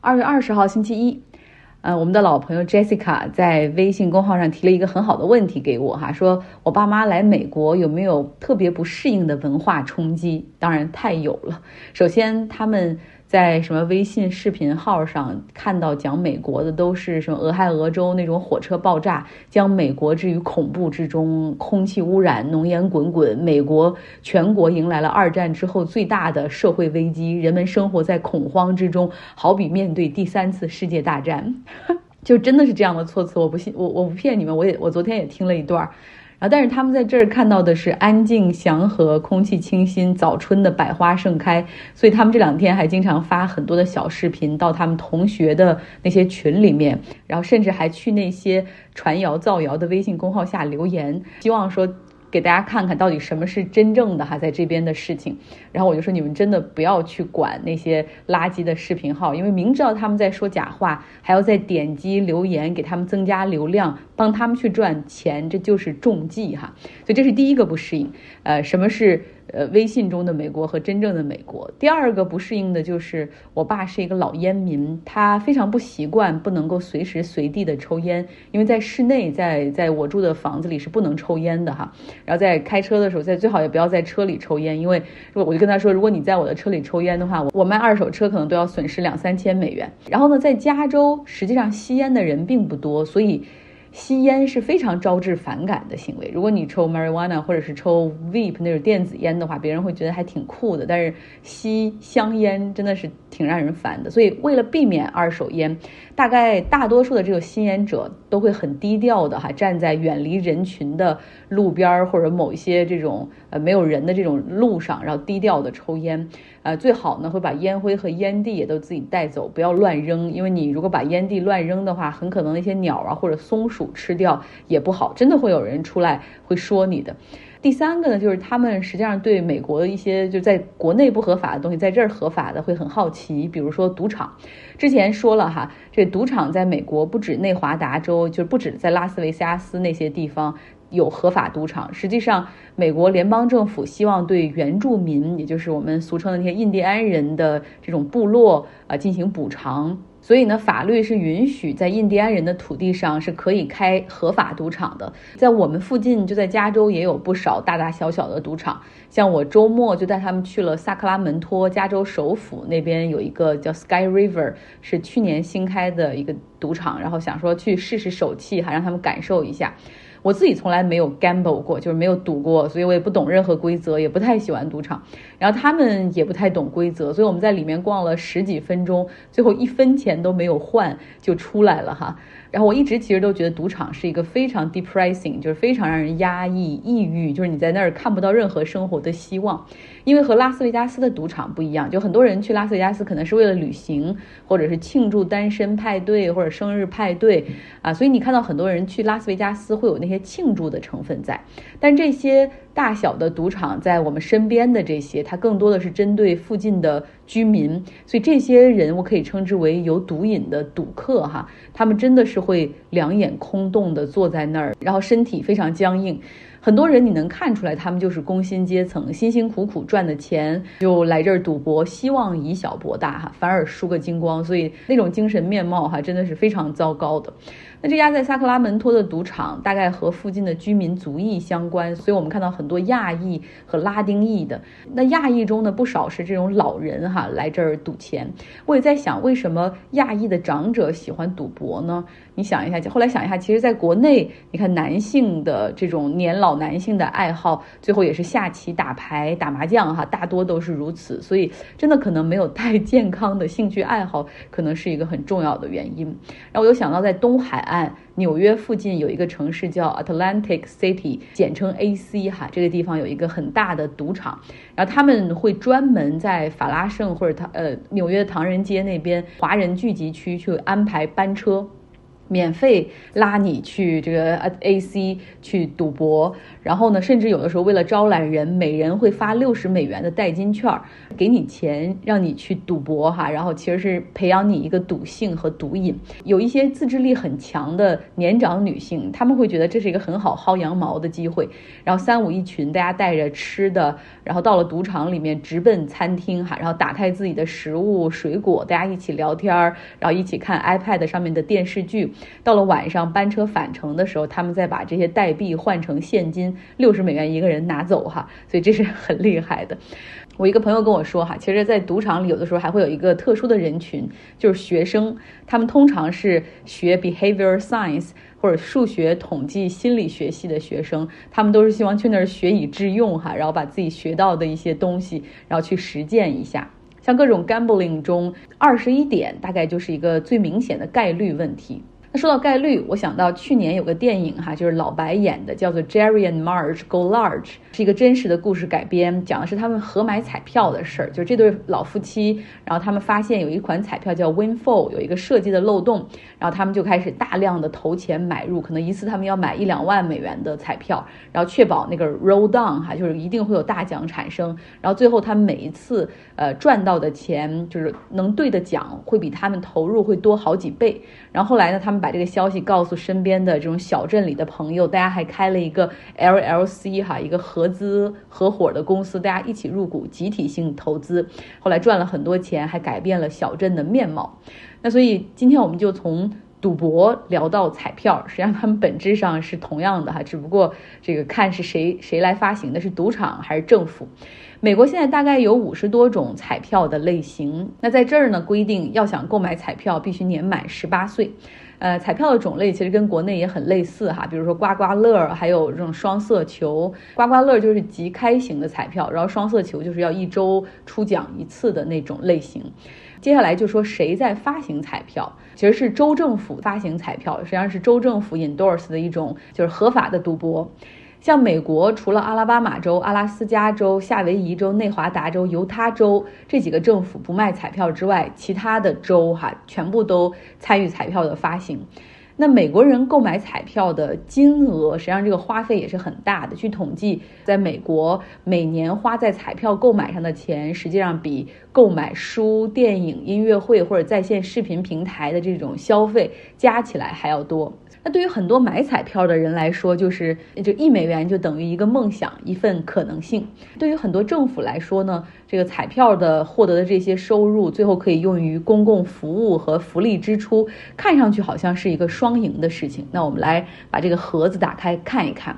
二月二十号星期一，呃，我们的老朋友 Jessica 在微信公号上提了一个很好的问题给我哈，说我爸妈来美国有没有特别不适应的文化冲击？当然太有了。首先他们。在什么微信视频号上看到讲美国的都是什么俄亥俄州那种火车爆炸，将美国置于恐怖之中，空气污染，浓烟滚滚，美国全国迎来了二战之后最大的社会危机，人们生活在恐慌之中，好比面对第三次世界大战，就真的是这样的措辞，我不信，我我不骗你们，我也我昨天也听了一段。啊，但是他们在这儿看到的是安静祥和、空气清新、早春的百花盛开，所以他们这两天还经常发很多的小视频到他们同学的那些群里面，然后甚至还去那些传谣造谣的微信公号下留言，希望说。给大家看看到底什么是真正的哈，在这边的事情。然后我就说，你们真的不要去管那些垃圾的视频号，因为明知道他们在说假话，还要再点击留言给他们增加流量，帮他们去赚钱，这就是中计哈。所以这是第一个不适应。呃，什么是？呃，微信中的美国和真正的美国。第二个不适应的就是，我爸是一个老烟民，他非常不习惯不能够随时随地的抽烟，因为在室内，在在我住的房子里是不能抽烟的哈。然后在开车的时候，在最好也不要在车里抽烟，因为我就跟他说，如果你在我的车里抽烟的话，我卖二手车可能都要损失两三千美元。然后呢，在加州，实际上吸烟的人并不多，所以。吸烟是非常招致反感的行为。如果你抽 marijuana 或者是抽 vape 那种电子烟的话，别人会觉得还挺酷的。但是吸香烟真的是挺让人烦的。所以为了避免二手烟，大概大多数的这个吸烟者都会很低调的哈，站在远离人群的路边或者某一些这种呃没有人的这种路上，然后低调的抽烟。呃，最好呢会把烟灰和烟蒂也都自己带走，不要乱扔。因为你如果把烟蒂乱扔的话，很可能那些鸟啊或者松鼠吃掉也不好，真的会有人出来会说你的。第三个呢，就是他们实际上对美国的一些就在国内不合法的东西，在这儿合法的会很好奇。比如说赌场，之前说了哈，这赌场在美国不止内华达州，就是不止在拉斯维加斯那些地方。有合法赌场，实际上，美国联邦政府希望对原住民，也就是我们俗称的那些印第安人的这种部落啊进行补偿。所以呢，法律是允许在印第安人的土地上是可以开合法赌场的。在我们附近，就在加州也有不少大大小小的赌场。像我周末就带他们去了萨克拉门托，加州首府那边有一个叫 Sky River，是去年新开的一个赌场，然后想说去试试手气，还让他们感受一下。我自己从来没有 gamble 过，就是没有赌过，所以我也不懂任何规则，也不太喜欢赌场。然后他们也不太懂规则，所以我们在里面逛了十几分钟，最后一分钱都没有换就出来了哈。然后我一直其实都觉得赌场是一个非常 depressing，就是非常让人压抑、抑郁，就是你在那儿看不到任何生活的希望。因为和拉斯维加斯的赌场不一样，就很多人去拉斯维加斯可能是为了旅行，或者是庆祝单身派对或者生日派对啊，所以你看到很多人去拉斯维加斯会有那些庆祝的成分在，但这些。大小的赌场在我们身边的这些，它更多的是针对附近的居民，所以这些人我可以称之为有毒瘾的赌客哈，他们真的是会两眼空洞的坐在那儿，然后身体非常僵硬。很多人你能看出来，他们就是工薪阶层，辛辛苦苦赚的钱就来这儿赌博，希望以小博大哈，反而输个精光，所以那种精神面貌哈，真的是非常糟糕的。那这家在萨克拉门托的赌场，大概和附近的居民族裔相关，所以我们看到很多亚裔和拉丁裔的。那亚裔中呢，不少是这种老人哈，来这儿赌钱。我也在想，为什么亚裔的长者喜欢赌博呢？你想一下，后来想一下，其实在国内，你看男性的这种年老男性的爱好，最后也是下棋、打牌、打麻将哈，大多都是如此。所以真的可能没有太健康的兴趣爱好，可能是一个很重要的原因。然后我又想到在东海。按纽约附近有一个城市叫 Atlantic City，简称 AC 哈，这个地方有一个很大的赌场，然后他们会专门在法拉盛或者唐呃纽约唐人街那边华人聚集区去安排班车。免费拉你去这个 A C 去赌博，然后呢，甚至有的时候为了招揽人，每人会发六十美元的代金券，给你钱让你去赌博哈，然后其实是培养你一个赌性和毒瘾。有一些自制力很强的年长女性，她们会觉得这是一个很好薅羊毛的机会，然后三五一群，大家带着吃的，然后到了赌场里面直奔餐厅哈，然后打开自己的食物水果，大家一起聊天儿，然后一起看 iPad 上面的电视剧。到了晚上班车返程的时候，他们再把这些代币换成现金，六十美元一个人拿走哈，所以这是很厉害的。我一个朋友跟我说哈，其实，在赌场里有的时候还会有一个特殊的人群，就是学生，他们通常是学 behavior science 或者数学、统计、心理学系的学生，他们都是希望去那儿学以致用哈，然后把自己学到的一些东西，然后去实践一下。像各种 gambling 中，二十一点大概就是一个最明显的概率问题。那说到概率，我想到去年有个电影哈，就是老白演的，叫做《Jerry and Marge Go Large》，是一个真实的故事改编，讲的是他们合买彩票的事儿。就这对老夫妻，然后他们发现有一款彩票叫 Winfall，有一个设计的漏洞，然后他们就开始大量的投钱买入，可能一次他们要买一两万美元的彩票，然后确保那个 roll down 哈，就是一定会有大奖产生。然后最后他们每一次呃赚到的钱，就是能兑的奖，会比他们投入会多好几倍。然后后来呢，他们把这个消息告诉身边的这种小镇里的朋友，大家还开了一个 LLC 哈，一个合资合伙的公司，大家一起入股，集体性投资，后来赚了很多钱，还改变了小镇的面貌。那所以今天我们就从赌博聊到彩票，实际上他们本质上是同样的哈，只不过这个看是谁谁来发行的，是赌场还是政府。美国现在大概有五十多种彩票的类型。那在这儿呢，规定要想购买彩票，必须年满十八岁。呃，彩票的种类其实跟国内也很类似哈，比如说刮刮乐，还有这种双色球。刮刮乐就是即开型的彩票，然后双色球就是要一周出奖一次的那种类型。接下来就说谁在发行彩票，其实是州政府发行彩票，实际上是州政府 endorse 的一种就是合法的赌博。像美国，除了阿拉巴马州、阿拉斯加州、夏威夷州、内华达州、犹他州这几个政府不卖彩票之外，其他的州哈全部都参与彩票的发行。那美国人购买彩票的金额，实际上这个花费也是很大的。据统计，在美国每年花在彩票购买上的钱，实际上比购买书、电影、音乐会或者在线视频平台的这种消费加起来还要多。那对于很多买彩票的人来说，就是就一美元就等于一个梦想，一份可能性。对于很多政府来说呢，这个彩票的获得的这些收入，最后可以用于公共服务和福利支出，看上去好像是一个双赢的事情。那我们来把这个盒子打开看一看。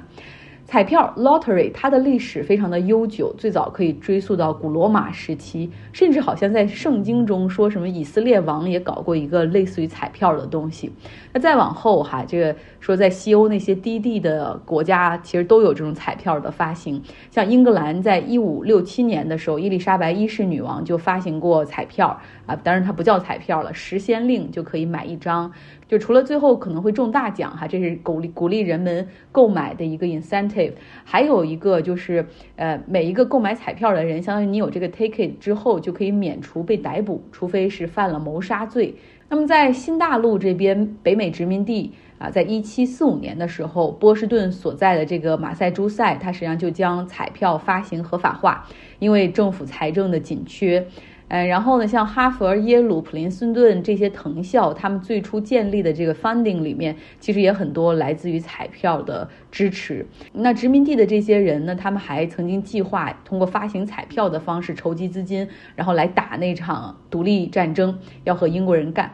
彩票 lottery 它的历史非常的悠久，最早可以追溯到古罗马时期，甚至好像在圣经中说什么以色列王也搞过一个类似于彩票的东西。那再往后哈，这个说在西欧那些低地的国家，其实都有这种彩票的发行。像英格兰在一五六七年的时候，伊丽莎白一世女王就发行过彩票啊，当然它不叫彩票了，时先令就可以买一张。就除了最后可能会中大奖哈，这是鼓励鼓励人们购买的一个 incentive，还有一个就是呃每一个购买彩票的人，相当于你有这个 ticket 之后就可以免除被逮捕，除非是犯了谋杀罪。那么在新大陆这边北美殖民地啊，在一七四五年的时候，波士顿所在的这个马赛诸塞，它实际上就将彩票发行合法化，因为政府财政的紧缺。嗯，然后呢，像哈佛、耶鲁、普林斯顿这些藤校，他们最初建立的这个 funding 里面，其实也很多来自于彩票的支持。那殖民地的这些人呢，他们还曾经计划通过发行彩票的方式筹集资金，然后来打那场独立战争，要和英国人干。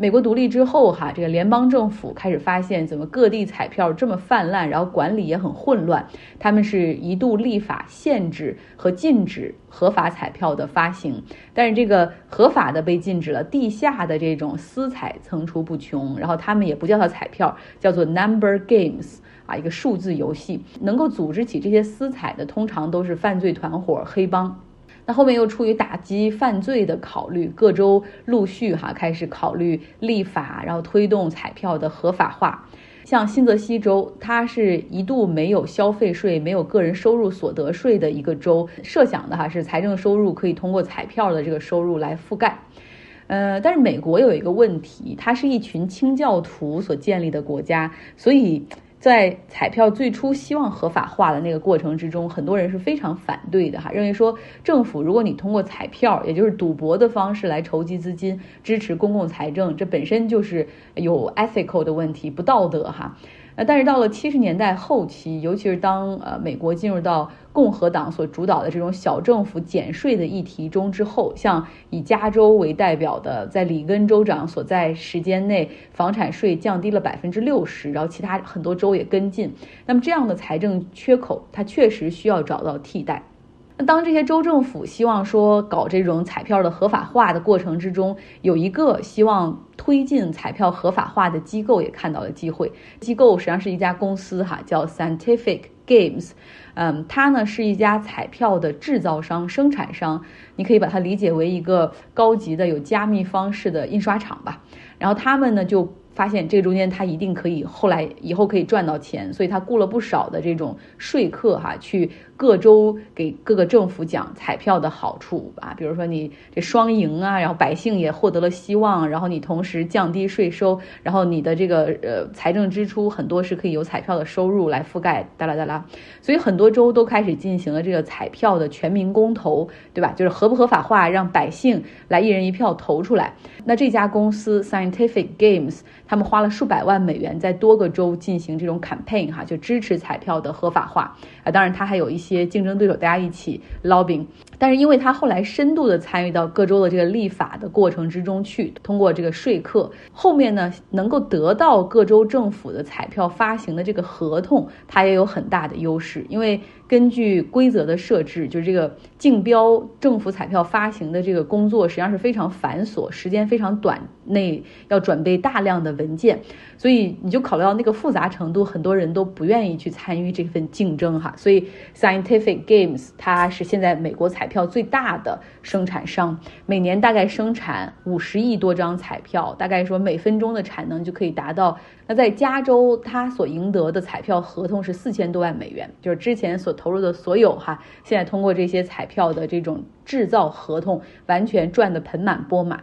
美国独立之后，哈，这个联邦政府开始发现怎么各地彩票这么泛滥，然后管理也很混乱。他们是一度立法限制和禁止合法彩票的发行，但是这个合法的被禁止了，地下的这种私彩层出不穷。然后他们也不叫它彩票，叫做 number games 啊，一个数字游戏。能够组织起这些私彩的，通常都是犯罪团伙、黑帮。那后面又出于打击犯罪的考虑，各州陆续哈开始考虑立法，然后推动彩票的合法化。像新泽西州，它是一度没有消费税、没有个人收入所得税的一个州，设想的哈是财政收入可以通过彩票的这个收入来覆盖。呃，但是美国有一个问题，它是一群清教徒所建立的国家，所以。在彩票最初希望合法化的那个过程之中，很多人是非常反对的哈，认为说政府如果你通过彩票，也就是赌博的方式来筹集资金支持公共财政，这本身就是有 ethical 的问题，不道德哈。那但是到了七十年代后期，尤其是当呃美国进入到共和党所主导的这种小政府减税的议题中之后，像以加州为代表的，在里根州长所在时间内，房产税降低了百分之六十，然后其他很多州也跟进。那么这样的财政缺口，它确实需要找到替代。那当这些州政府希望说搞这种彩票的合法化的过程之中，有一个希望推进彩票合法化的机构也看到了机会。机构实际上是一家公司哈，叫 Scientific Games，嗯，它呢是一家彩票的制造商、生产商，你可以把它理解为一个高级的有加密方式的印刷厂吧。然后他们呢就。发现这中间他一定可以后来以后可以赚到钱，所以他雇了不少的这种说客哈，去各州给各个政府讲彩票的好处啊，比如说你这双赢啊，然后百姓也获得了希望，然后你同时降低税收，然后你的这个呃财政支出很多是可以由彩票的收入来覆盖，哒啦哒啦，所以很多州都开始进行了这个彩票的全民公投，对吧？就是合不合法化，让百姓来一人一票投出来。那这家公司 Scientific Games。他们花了数百万美元在多个州进行这种 campaign 哈，就支持彩票的合法化啊。当然，他还有一些竞争对手，大家一起 lobbying。但是，因为他后来深度的参与到各州的这个立法的过程之中去，通过这个说客，后面呢能够得到各州政府的彩票发行的这个合同，他也有很大的优势，因为。根据规则的设置，就是这个竞标政府彩票发行的这个工作实际上是非常繁琐，时间非常短，内要准备大量的文件，所以你就考虑到那个复杂程度，很多人都不愿意去参与这份竞争哈。所以 Scientific Games 它是现在美国彩票最大的生产商，每年大概生产五十亿多张彩票，大概说每分钟的产能就可以达到。那在加州，他所赢得的彩票合同是四千多万美元，就是之前所投入的所有哈，现在通过这些彩票的这种制造合同，完全赚得盆满钵满。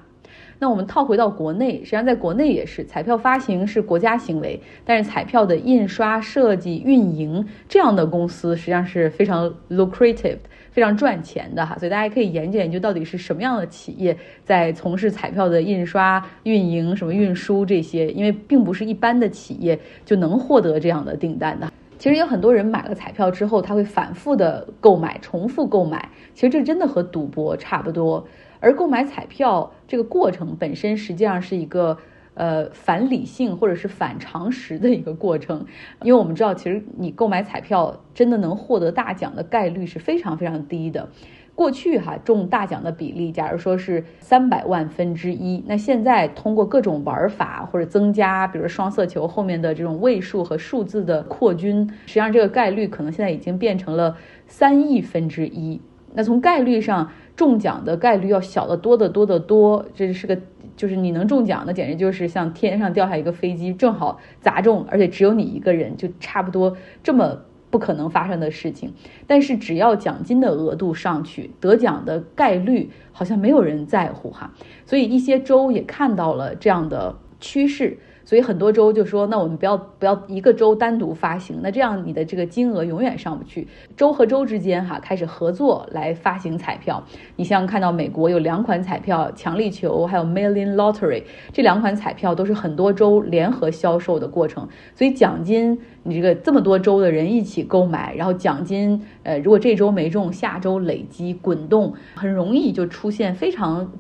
那我们套回到国内，实际上在国内也是，彩票发行是国家行为，但是彩票的印刷、设计、运营这样的公司实际上是非常 lucrative。非常赚钱的哈，所以大家可以研究研究到底是什么样的企业在从事彩票的印刷、运营、什么运输这些，因为并不是一般的企业就能获得这样的订单的。其实有很多人买了彩票之后，他会反复的购买、重复购买，其实这真的和赌博差不多。而购买彩票这个过程本身实际上是一个。呃，反理性或者是反常识的一个过程，因为我们知道，其实你购买彩票真的能获得大奖的概率是非常非常低的。过去哈中大奖的比例，假如说是三百万分之一，那现在通过各种玩法或者增加，比如双色球后面的这种位数和数字的扩均，实际上这个概率可能现在已经变成了三亿分之一。那从概率上，中奖的概率要小得多得多得多，这是个。就是你能中奖，那简直就是像天上掉下一个飞机，正好砸中，而且只有你一个人，就差不多这么不可能发生的事情。但是只要奖金的额度上去，得奖的概率好像没有人在乎哈。所以一些州也看到了这样的趋势。所以很多州就说，那我们不要不要一个州单独发行，那这样你的这个金额永远上不去。州和州之间哈开始合作来发行彩票。你像看到美国有两款彩票，强力球还有 Million Lottery 这两款彩票都是很多州联合销售的过程。所以奖金你这个这么多州的人一起购买，然后奖金呃如果这周没中，下周累积滚动，很容易就出现非常。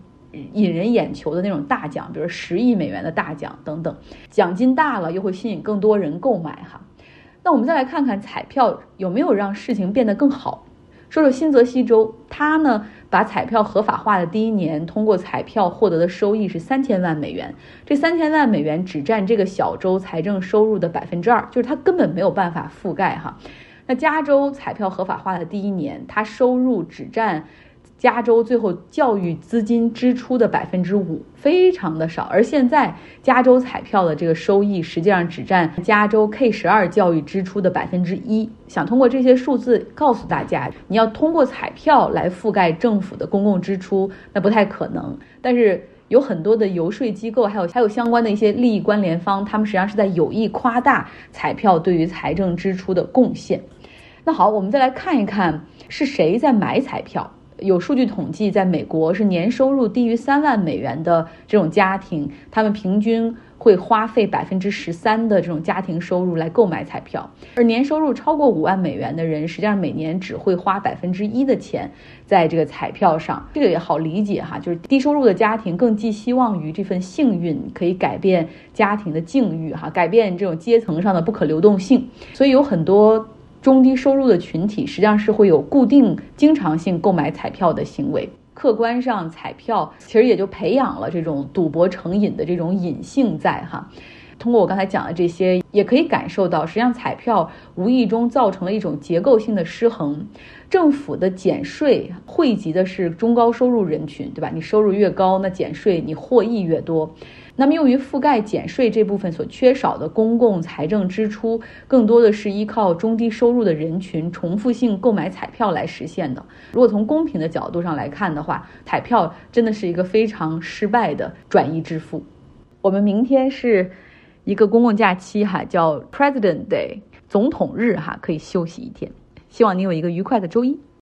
引人眼球的那种大奖，比如十亿美元的大奖等等，奖金大了又会吸引更多人购买哈。那我们再来看看彩票有没有让事情变得更好。说说新泽西州，它呢把彩票合法化的第一年，通过彩票获得的收益是三千万美元。这三千万美元只占这个小州财政收入的百分之二，就是它根本没有办法覆盖哈。那加州彩票合法化的第一年，它收入只占。加州最后教育资金支出的百分之五，非常的少。而现在加州彩票的这个收益，实际上只占加州 K 十二教育支出的百分之一。想通过这些数字告诉大家，你要通过彩票来覆盖政府的公共支出，那不太可能。但是有很多的游说机构，还有还有相关的一些利益关联方，他们实际上是在有意夸大彩票对于财政支出的贡献。那好，我们再来看一看是谁在买彩票。有数据统计，在美国是年收入低于三万美元的这种家庭，他们平均会花费百分之十三的这种家庭收入来购买彩票，而年收入超过五万美元的人，实际上每年只会花百分之一的钱在这个彩票上。这个也好理解哈，就是低收入的家庭更寄希望于这份幸运可以改变家庭的境遇哈，改变这种阶层上的不可流动性，所以有很多。中低收入的群体实际上是会有固定、经常性购买彩票的行为。客观上，彩票其实也就培养了这种赌博成瘾的这种瘾性在哈。通过我刚才讲的这些，也可以感受到，实际上彩票无意中造成了一种结构性的失衡。政府的减税惠及的是中高收入人群，对吧？你收入越高，那减税你获益越多。那么，用于覆盖减税这部分所缺少的公共财政支出，更多的是依靠中低收入的人群重复性购买彩票来实现的。如果从公平的角度上来看的话，彩票真的是一个非常失败的转移支付。我们明天是一个公共假期哈，叫 President Day，总统日哈，可以休息一天。希望你有一个愉快的周一。